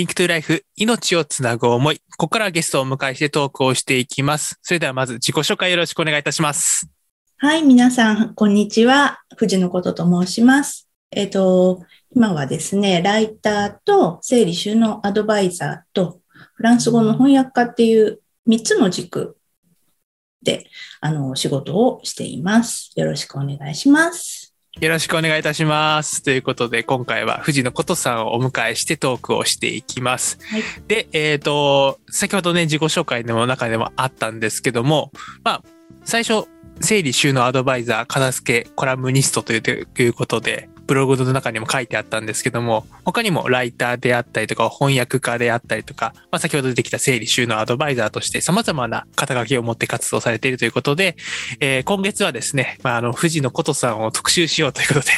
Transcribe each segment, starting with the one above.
リンクトゥライフ、命をつなぐ思い。ここからゲストをお迎えしてトークをしていきます。それではまず自己紹介よろしくお願いいたします。はい、皆さん、こんにちは。藤野ことと申します。えっ、ー、と、今はですね、ライターと整理収納アドバイザーとフランス語の翻訳家っていう3つの軸で、あの、仕事をしています。よろしくお願いします。よろしくお願いいたします。ということで、今回は藤野琴さんをお迎えしてトークをしていきます。はい、で、えっ、ー、と、先ほどね、自己紹介の中でもあったんですけども、まあ、最初、整理収納アドバイザー、片付けコラムニストということで、ブログの中にも書いてあったんですけども、他にもライターであったりとか、翻訳家であったりとか、まあ、先ほど出てきた整理収納アドバイザーとして様々な肩書きを持って活動されているということで、えー、今月はですね、まあ、あの、藤野琴さんを特集しようということで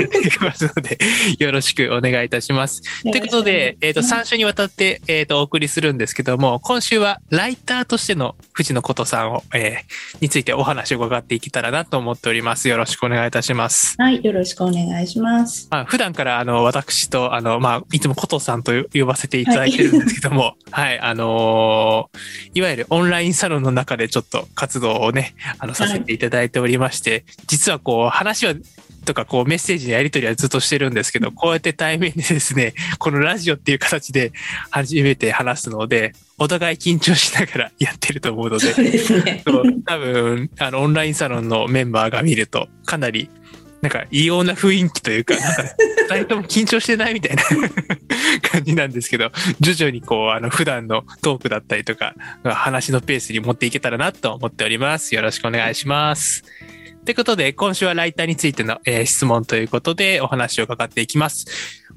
やっていきますので、よろしくお願いいたします。ということで、えっ、ー、と、3週にわたって、えっ、ー、と、お送りするんですけども、今週はライターとしての藤野琴さんを、えー、についてお話を伺っていけたらなと思っております。よろしくお願いいたします。はい、よろしくお願いします。まあ、普段からあの私とあの、まあ、いつも琴さんと呼ばせていただいてるんですけども、はい、はい、あのー、いわゆるオンラインサロンの中でちょっと活動をね、あの、させていただいておりまして、はい、実はこう、話はとかこうメッセージのやり取りはずっとしてるんですけど、こうやって対面でですね、このラジオっていう形で初めて話すので、お互い緊張しながら やってると思うので、そうね。多分、あの、オンラインサロンのメンバーが見ると、かなりなんか異様な雰囲気というか、なんか二人とも緊張してないみたいな 感じなんですけど、徐々にこう、あの、普段のトークだったりとか、話のペースに持っていけたらなと思っております。よろしくお願いします。ということで、今週はライターについての、えー、質問ということでお話を伺っていきます。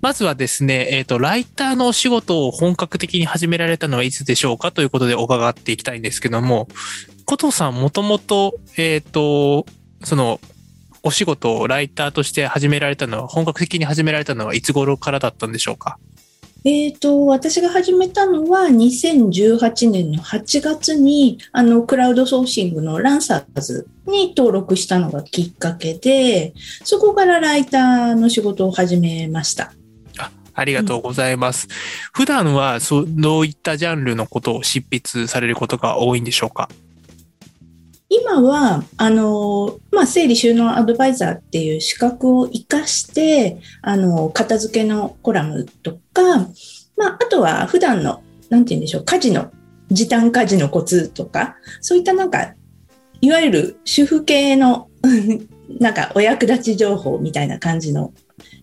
まずはですね、えっ、ー、と、ライターのお仕事を本格的に始められたのはいつでしょうかということで伺っていきたいんですけども、コトさんもともと、えっ、ー、と、その、お仕事をライターとして始められたのは、本格的に始められたのはいつ頃からだったんでしょうか？えっ、ー、と、私が始めたのは2018年の8月に、あの、クラウドソーシングのランサーズに登録したのがきっかけで、そこからライターの仕事を始めました。あありがとうございます。うん、普段はそ、どういったジャンルのことを執筆されることが多いんでしょうか？今は、あの、まあ、整理収納アドバイザーっていう資格を活かして、あの、片付けのコラムとか、まあ、あとは普段の、なんて言うんでしょう、家事の、時短家事のコツとか、そういったなんか、いわゆる主婦系の なんかお役立ち情報みたいな感じの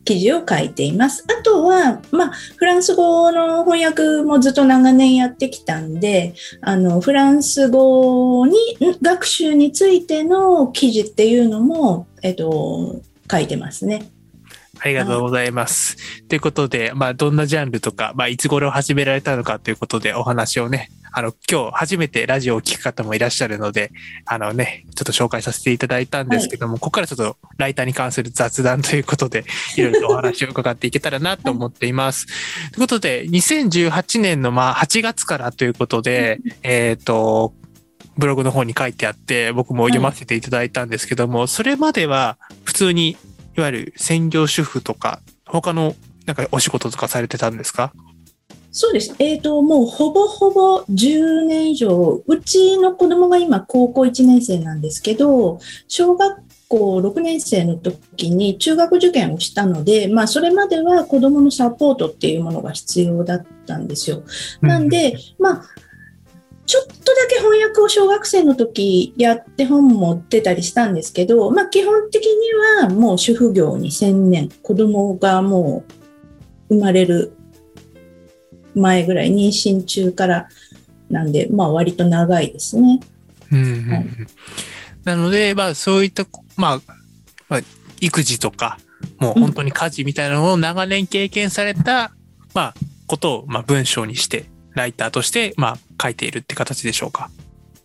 記事を書いています。あとは、まあ、フランス語の翻訳もずっと長年やってきたんで、あの、フランス語に、学習についての記事っていうのも、えっと、書いてますね。ありがとうございます。ということで、まあ、どんなジャンルとか、まあ、いつ頃始められたのかということでお話をね、あの、今日初めてラジオを聞く方もいらっしゃるので、あのね、ちょっと紹介させていただいたんですけども、はい、ここからちょっとライターに関する雑談ということで、いろいろとお話を伺っていけたらなと思っています。ということで、2018年のまあ8月からということで、えっ、ー、と、ブログの方に書いてあって、僕も読ませていただいたんですけども、はい、それまでは普通に、いわゆる専業主婦とか、他のなんかお仕事とかされてたんですか？そうです。えっ、ー、と、もうほぼほぼ10年以上、うちの子供が今高校1年生なんですけど、小学校6年生の時に中学受験をしたので、まあ、それまでは子供のサポートっていうものが必要だったんですよ。なんで、まあ、ちょっとだけ翻訳を小学生の時やって本持ってたりしたんですけど、まあ、基本的にはもう主婦業に専念、子供がもう生まれる前ぐらい、妊娠中からなんで、まあ割と長いですね。うん、なので、まあそういった、まあ、まあ、育児とか、もう本当に家事みたいなのを長年経験された、まあ、ことを、まあ文章にして、ライターとして、まあ書いているって形でしょうか？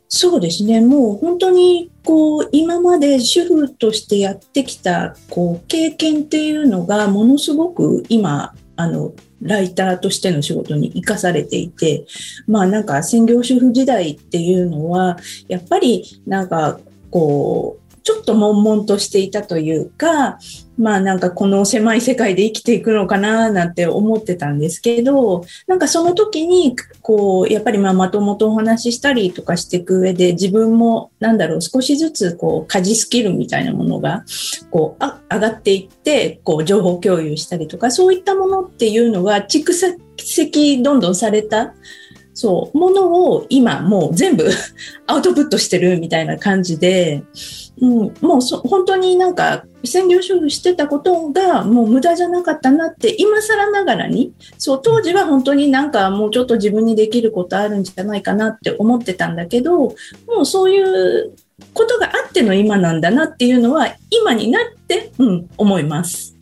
そうですね。もう本当にこう今まで主婦としてやってきたこう経験っていうのがものすごく今あのライターとしての仕事に生かされていて、まあなんか専業主婦時代っていうのは、やっぱりなんかこう、ちょっと悶々としていたというか、まあなんかこの狭い世界で生きていくのかななんて思ってたんですけど、なんかその時に、こう、やっぱりまあまともとお話ししたりとかしていく上で、自分もなんだろう、少しずつこう、家事スキルみたいなものが、こう、あ上がっていって、こう、情報共有したりとか、そういったものっていうのが蓄積どんどんされた、そう、ものを今もう全部 アウトプットしてるみたいな感じで、うん、もうそ本当になんか専業主婦してたことがもう無駄じゃなかったなって今更ながらにそう当時は本当になんかもうちょっと自分にできることあるんじゃないかなって思ってたんだけどもうそういうことがあっての今なんだなっていうのは今になって、うん、思います。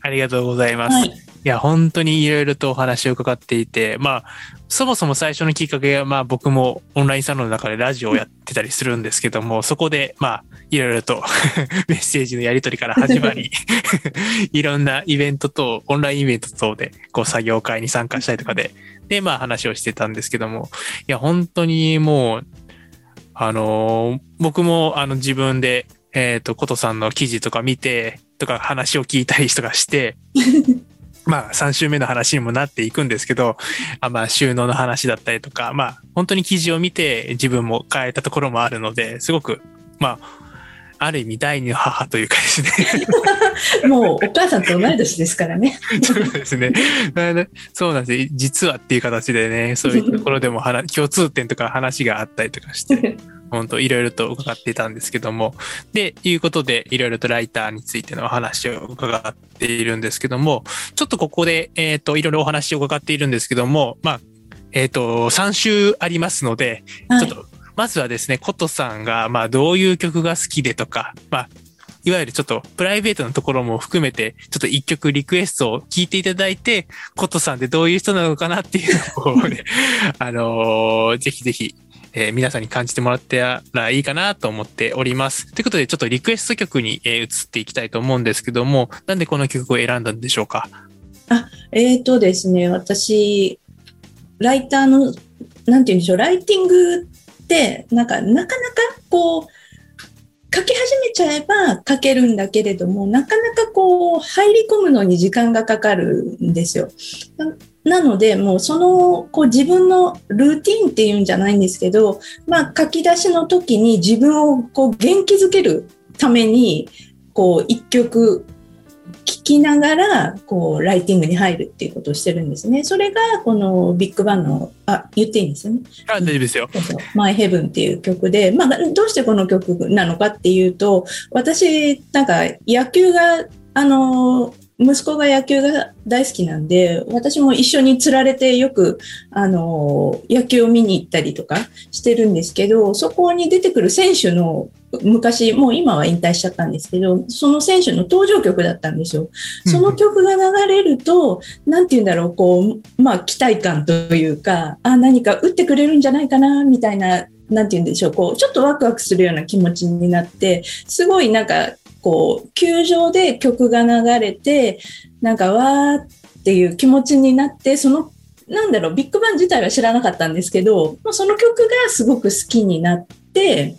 ありがとうございます。はいいや、本当にいろいろとお話を伺っていて、まあ、そもそも最初のきっかけは、まあ僕もオンラインサロンの中でラジオをやってたりするんですけども、そこで、まあ、いろいろと メッセージのやり取りから始まり いろんなイベントと、オンラインイベント等で、こう作業会に参加したりとかで、で、まあ話をしてたんですけども、いや、本当にもう、あのー、僕もあの自分で、えっ、ー、と、ことさんの記事とか見て、とか話を聞いたりとかして、まあ3週目の話にもなっていくんですけど、あまあ収納の話だったりとか、まあ本当に記事を見て自分も変えたところもあるので、すごく、まあ、ある意味第二の母というかですね もうお母さんと同い年ですからね。そうですね。そうなんです。実はっていう形でね、そういうところでも 共通点とか話があったりとかして、本当いろいろと伺っていたんですけども、で、いうことでいろいろとライターについてのお話を伺っているんですけども、ちょっとここで、えっ、ー、と、いろいろお話を伺っているんですけども、まあ、えっ、ー、と、3週ありますので、ちょっと、まずはですね、コトさんが、まあ、どういう曲が好きでとか、まあ、いわゆるちょっとプライベートなところも含めて、ちょっと一曲リクエストを聞いていただいて、コトさんってどういう人なのかなっていうのをね、あのー、ぜひぜひえー、皆さんに感じてもらったらいいかなと思っております。ということで、ちょっとリクエスト曲に、えー、移っていきたいと思うんですけども、なんでこの曲を選んだんでしょうか？あ、えっ、ー、とですね、私、ライターの、なんて言うんでしょう、ライティングって、なんか、なかなかこう、書き始めちゃえば書けるんだけれども、なかなかこう、入り込むのに時間がかかるんですよ。なので、もうその、こう自分のルーティンっていうんじゃないんですけど、まあ書き出しの時に自分をこう元気づけるために、こう一曲聴きながら、こうライティングに入るっていうことをしてるんですね。それがこのビッグバンの、あ、言っていいんですよね。あ、大丈夫ですよ。マイヘブンっていう曲で、まあどうしてこの曲なのかっていうと、私、なんか野球が、あの、息子が野球が大好きなんで、私も一緒に釣られてよく、あの、野球を見に行ったりとかしてるんですけど、そこに出てくる選手の昔、もう今は引退しちゃったんですけど、その選手の登場曲だったんですよ。その曲が流れると、なんて言うんだろう、こう、まあ、期待感というか、あ、何か打ってくれるんじゃないかな、みたいな、なんて言うんでしょう、こう、ちょっとワクワクするような気持ちになって、すごいなんか、こう、球場で曲が流れて、なんかわーっていう気持ちになって、その、なんだろう、ビッグバン自体は知らなかったんですけど、もうその曲がすごく好きになって、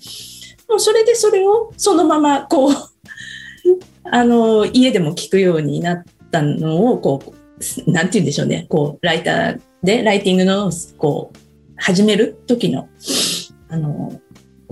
もうそれでそれをそのままこう あの、家でも聴くようになったのを、こう、なんて言うんでしょうね、こう、ライターで、ライティングの、こう、始める時の、あの、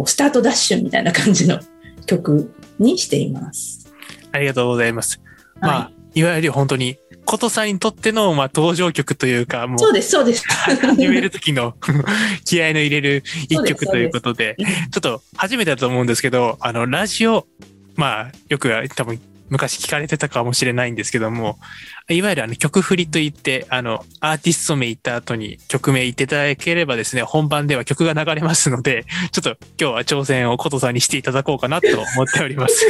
スタートダッシュみたいな感じの曲にしています。ありがとうございます。まあ、はい、いわゆる本当に、ことさんにとっての、まあ、登場曲というか、もう、そうです、そうです。始める時の 気合の入れる一曲ということで、でちょっと初めてだと思うんですけど、あの、ラジオ、まあ、よく多分昔聞かれてたかもしれないんですけども、いわゆるあの曲振りといって、あの、アーティスト名言った後に曲名言っていただければですね、本番では曲が流れますので、ちょっと今日は挑戦をことさんにしていただこうかなと思っております。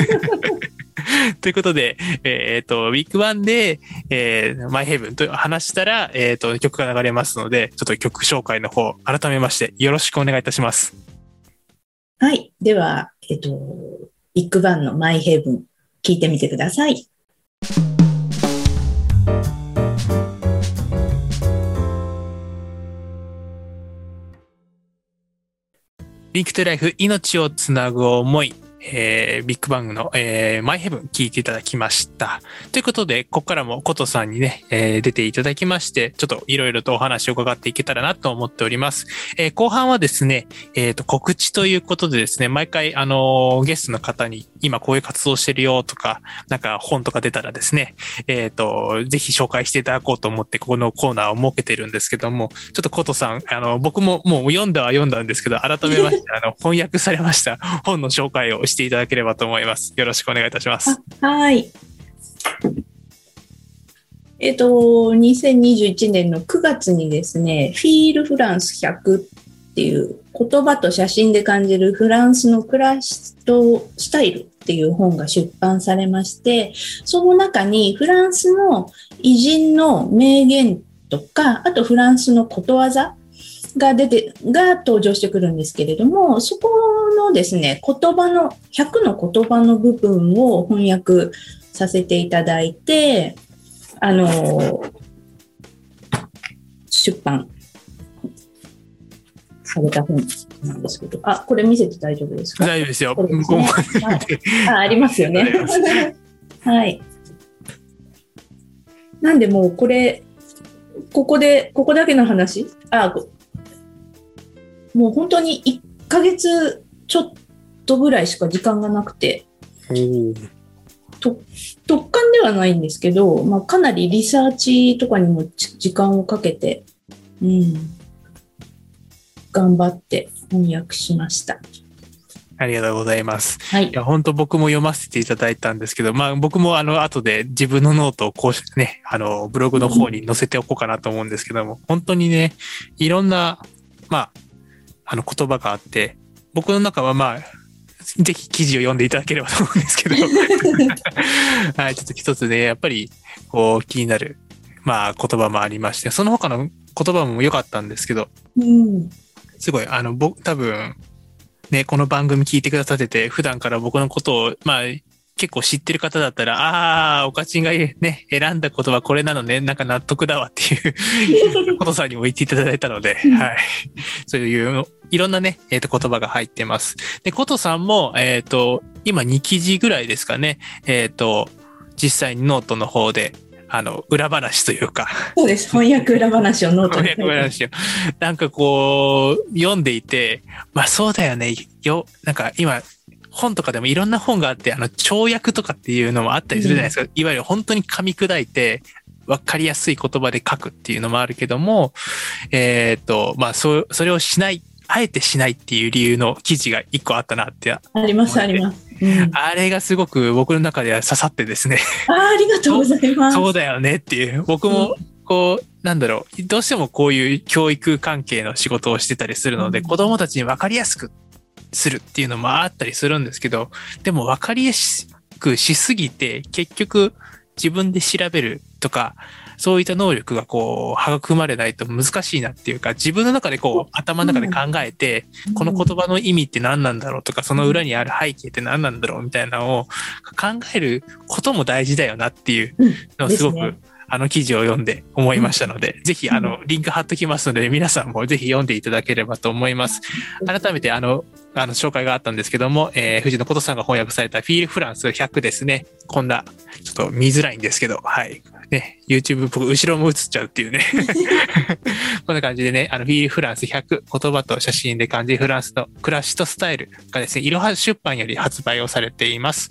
ということで、えっ、ー、と、ウィークワンで、えー、マイヘブンと話したら、えっ、ー、と、曲が流れますので、ちょっと曲紹介の方、改めましてよろしくお願いいたします。はい。では、えっ、と、ビッグバンのマイヘブン、聞いてみてください。リンクトライフ命をつなぐ思い、えー、ビッグバングの、えー、マイヘブン聞いていただきました。ということで、ここからもコトさんにね、えー、出ていただきまして、ちょっといろいろとお話を伺っていけたらなと思っております。えー、後半はですね、えっ、ー、と、告知ということでですね、毎回、あのー、ゲストの方に今こういう活動してるよとか、なんか本とか出たらですね、えっ、と、ぜひ紹介していただこうと思って、ここのコーナーを設けてるんですけども、ちょっとコトさん、あの、僕ももう読んだは読んだんですけど、改めまして、あの、翻訳されました本の紹介をしていただければと思います。よろしくお願いいたします。はい。えっ、と、2021年の9月にですね、フィールフランス100っていう言葉と写真で感じるフランスの暮らしとスタイルっていう本が出版されまして、その中にフランスの偉人の名言とか、あとフランスのことわざが出て、が登場してくるんですけれども、そこのですね、言葉の、100の言葉の部分を翻訳させていただいて、あの、出版された本。なんですけど、あ、これ見せて大丈夫ですか？大丈夫ですよ。すね、あありますよね。はい。なんでもうこれ、ここで、ここだけの話？あ、もう本当に1ヶ月ちょっとぐらいしか時間がなくて、と突貫ではないんですけど、まあ、かなりリサーチとかにも時間をかけて、うん、頑張って翻訳しました。ありがとうございます。はい。いや、本当僕も読ませていただいたんですけど、まあ僕もあの後で自分のノートをこうしてね、あの、ブログの方に載せておこうかなと思うんですけども、本当にね、いろんな、まあ、あの言葉があって、僕の中はまあ、ぜひ記事を読んでいただければと思うんですけど、はい、ちょっと一つね、やっぱり、こう、気になる、まあ、言葉もありまして、その他の言葉も良かったんですけど、うん、すごい、あの、僕、多分、ね、この番組聞いてくださってて、普段から僕のことを、まあ、結構知ってる方だったら、ああ、おかちんがね、選んだことはこれなのね、なんか納得だわっていう ことさんにも言っていただいたので、はい。そういういろんなね、えっ、ー、と、言葉が入ってます。で、ことさんも、えっ、ー、と、今2記事ぐらいですかね、えっ、ー、と、実際にノートの方で、あの、裏話というか。そうです。翻訳裏話をノートに。翻訳裏話を。なんかこう、読んでいて、まあそうだよね。よ、なんか今、本とかでもいろんな本があって、あの、超訳とかっていうのもあったりするじゃないですか。うん、いわゆる本当に噛み砕いて、わかりやすい言葉で書くっていうのもあるけども、えっ、ー、と、まあ、そ、それをしない、あえてしないっていう理由の記事が一個あったなって。あります、あります。うん、あれがすごく僕の中では刺さってですね。あありがとうございます。そうだよねっていう。僕も、こう、なんだろう、どうしてもこういう教育関係の仕事をしてたりするので、うん、子供たちに分かりやすくするっていうのもあったりするんですけど、でも分かりやすくしすぎて、結局自分で調べるとか、そういった能力がこう、育まれないと難しいなっていうか、自分の中でこう、頭の中で考えて、この言葉の意味って何なんだろうとか、その裏にある背景って何なんだろうみたいなのを考えることも大事だよなっていうのをすごく、あの記事を読んで思いましたので、うん、ぜひあの、リンク貼っときますので、皆さんもぜひ読んでいただければと思います。改めてあの、あの、紹介があったんですけども、えー、藤野琴さんが翻訳されたフィールフランス100ですね。こんな、ちょっと見づらいんですけど、はい。ね、YouTube 僕後ろも映っちゃうっていうね こんな感じでね、あの、フィールフランス100言葉と写真で感じフランスの暮らしとスタイルがですね、いろは出版より発売をされています。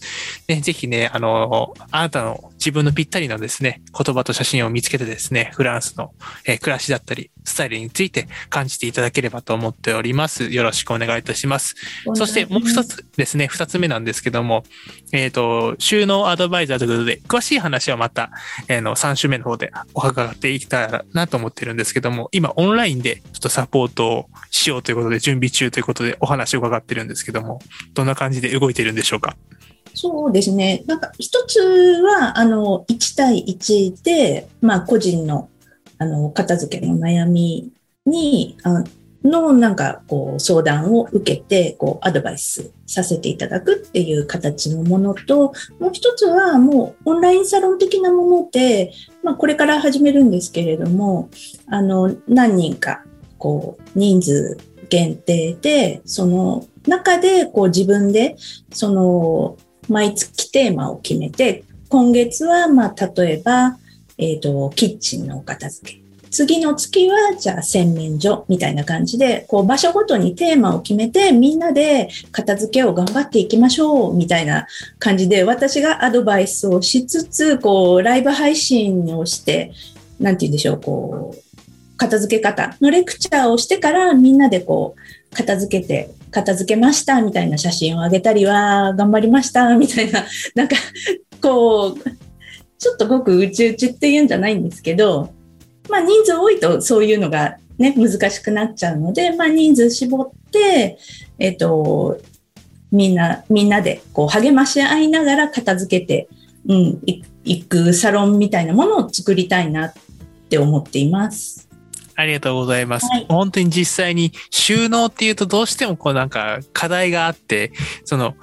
ね、ぜひね、あの、あなたの自分のぴったりのですね、言葉と写真を見つけてですね、フランスの、えー、暮らしだったり、スタイルについて感じていただければと思っております。よろしくお願いいたします。そしてもう一つですね、二つ目なんですけども、えっ、ー、と、収納アドバイザーということで、詳しい話はまた、えー、の、3週目の方でお伺っていきたらなと思ってるんですけども、今オンラインでちょっとサポートをしようということで、準備中ということでお話を伺ってるんですけども、どんな感じで動いてるんでしょうか？そうですね。なんか一つは、あの、1対1で、まあ個人のあの、片付けの悩みに、あの、なんか、こう、相談を受けて、こう、アドバイスさせていただくっていう形のものと、もう一つは、もう、オンラインサロン的なもので、まあ、これから始めるんですけれども、あの、何人か、こう、人数限定で、その中でこう自分で、その毎月テーマを決めて、今月はまあ例えば、えっ、と、キッチンのお片付け。次の月は、じゃあ洗面所みたいな感じで、こう場所ごとにテーマを決めて、みんなで片付けを頑張っていきましょうみたいな感じで、私がアドバイスをしつつ、こう、ライブ配信をして、なんて言うんでしょう、こう、片付け方のレクチャーをしてからみんなでこう片付けて片付けましたみたいな写真をあげたりは頑張りましたみたいななんかこうちょっとごく宇宙宇宙っていうんじゃないんですけどまあ人数多いとそういうのがね難しくなっちゃうのでまあ人数絞ってえっ、とみんなみんなでこう励まし合いながら片付けて、うん、行くサロンみたいなものを作りたいなって思っています。ありがとうございます。はい、本当に実際に収納っていうとどうしてもこうなんか課題があって、その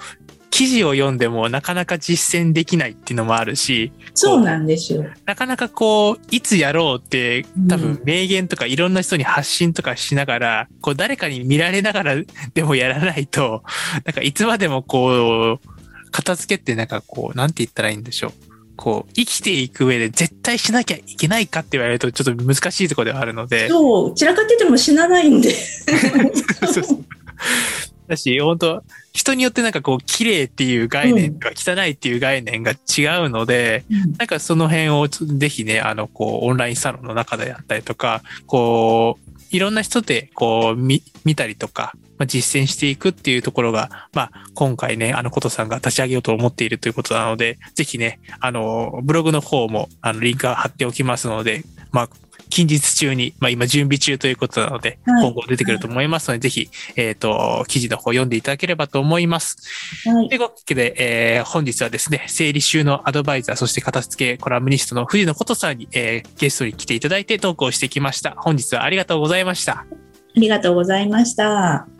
記事を読んでもなかなか実践できないっていうのもあるし、そうなんですよ。なかなかこう、いつやろうって多分名言とかいろんな人に発信とかしながら、うん、こう誰かに見られながらでもやらないと、なんかいつまでもこう、片付けってなんかこう、なんて言ったらいいんでしょう。こう、生きていく上で絶対しなきゃいけないかって言われるとちょっと難しいところではあるので。そう、散らかってても死なないんで。そうそうだし、本当人によってなんかこう、綺麗っていう概念とか、汚いっていう概念が違うので、うん、なんかその辺をぜひね、あの、こう、オンラインサロンの中でやったりとか、こう、いろんな人でこう、見、見たりとか、まあ、実践していくっていうところが、まあ、今回ね、あの、ことさんが立ち上げようと思っているということなので、ぜひね、あの、ブログの方も、あの、リンク貼っておきますので、まあ、近日中に、まあ今準備中ということなので、はい、今後出てくると思いますので、ぜひ、えっ、ー、と、記事の方読んでいただければと思います。はい、というわけで、えー、本日はですね、整理収納アドバイザー、そして片付けコラムニストの藤野ことさんに、えー、ゲストに来ていただいてトークをしてきました。本日はありがとうございました。ありがとうございました。